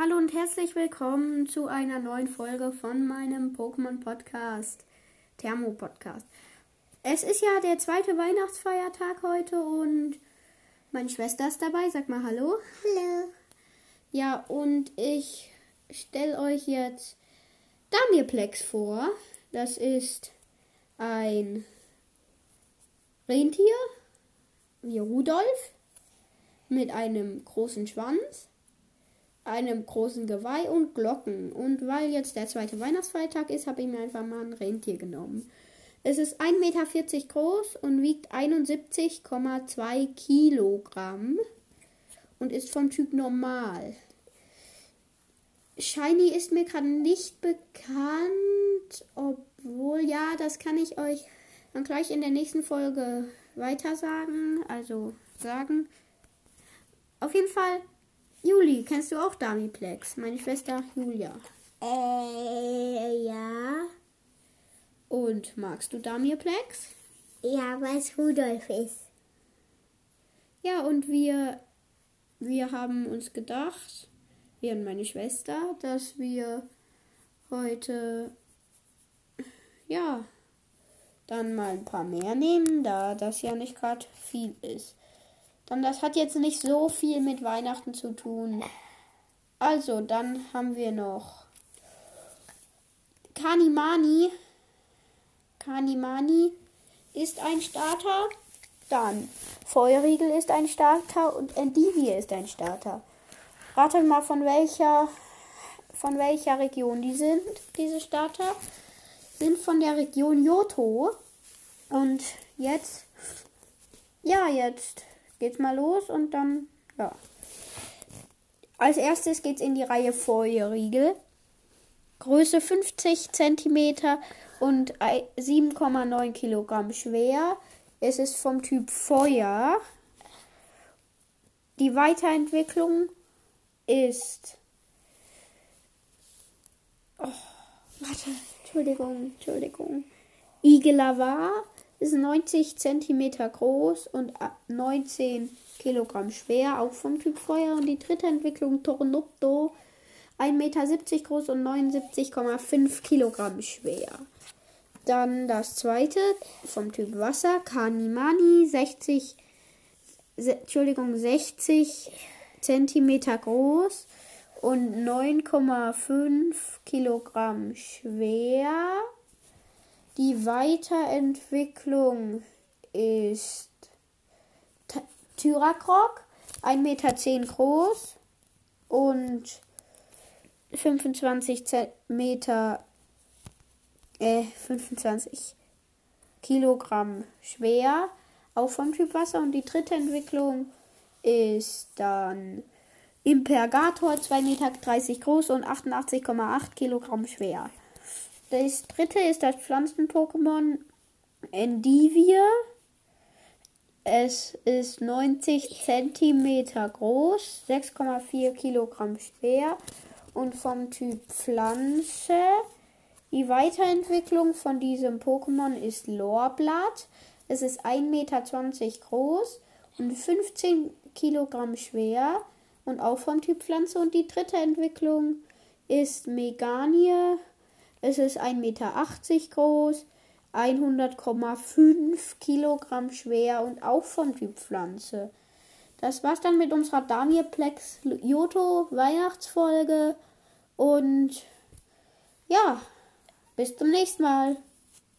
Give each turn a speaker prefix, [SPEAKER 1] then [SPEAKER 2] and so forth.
[SPEAKER 1] Hallo und herzlich willkommen zu einer neuen Folge von meinem Pokémon Podcast, Thermo Podcast. Es ist ja der zweite Weihnachtsfeiertag heute und meine Schwester ist dabei. Sag mal Hallo.
[SPEAKER 2] Hallo.
[SPEAKER 1] Ja, und ich stelle euch jetzt Damirplex vor. Das ist ein Rentier wie Rudolf mit einem großen Schwanz, einem großen Geweih und Glocken. Und weil jetzt der zweite Weihnachtsfeiertag ist, habe ich mir einfach mal ein Rentier genommen. Es ist 1,40 Meter groß und wiegt 71,2 Kilogramm und ist vom Typ normal. Shiny ist mir gerade nicht bekannt, obwohl ja, das kann ich euch dann gleich in der nächsten Folge weiter sagen, also sagen. Auf jeden Fall, Juli, kennst du auch Damiplex? Meine Schwester Julia.
[SPEAKER 2] Äh, ja.
[SPEAKER 1] Und magst du Damirplex?
[SPEAKER 2] Ja, weil es Rudolf ist.
[SPEAKER 1] Ja, und wir, wir haben uns gedacht, wir und meine Schwester, dass wir heute, ja, dann mal ein paar mehr nehmen, da das ja nicht gerade viel ist. Dann das hat jetzt nicht so viel mit Weihnachten zu tun. Also, dann haben wir noch Kanimani. Kanimani ist ein Starter. Dann Feuerriegel ist ein Starter und Endivie ist ein Starter. Ratet mal von welcher von welcher Region die sind, diese Starter. Sind von der Region Johto. Und jetzt, ja, jetzt geht's mal los und dann, ja. Als erstes geht's in die Reihe Feuerriegel. Größe 50 cm und 7,9 Kilogramm schwer. Es ist vom Typ Feuer. Die Weiterentwicklung ist. Oh, warte, Entschuldigung, Entschuldigung. Igelava ist 90 cm groß und 19 Kilogramm schwer, auch vom Typ Feuer. Und die dritte Entwicklung Tornupto, 1,70 Meter groß und 79,5 Kilogramm schwer. Dann das zweite vom Typ Wasser, Kanimani, 60, Entschuldigung, 60 Zentimeter groß und 9,5 Kilogramm schwer. Die Weiterentwicklung ist Tyrakrok, 1,10 Meter groß und 25 Meter, äh, 25 Kilogramm schwer, auch vom Typ Wasser. Und die dritte Entwicklung ist dann Impergator, 2,30 Meter groß und 88,8 Kilogramm schwer. Das dritte ist das Pflanzen-Pokémon Endivie. Es ist 90 cm groß, 6,4 Kilogramm schwer und vom Typ Pflanze. Die Weiterentwicklung von diesem Pokémon ist Lorblatt. Es ist 1,20 Meter groß und 15 Kilogramm schwer und auch vom Typ Pflanze. Und die dritte Entwicklung ist Meganie. Es ist 1,80 Meter groß, 100,5 Kilogramm schwer und auch vom Typ Pflanze. Das war's dann mit unserer Damirplex Yoto Weihnachtsfolge. Und ja, bis zum nächsten Mal.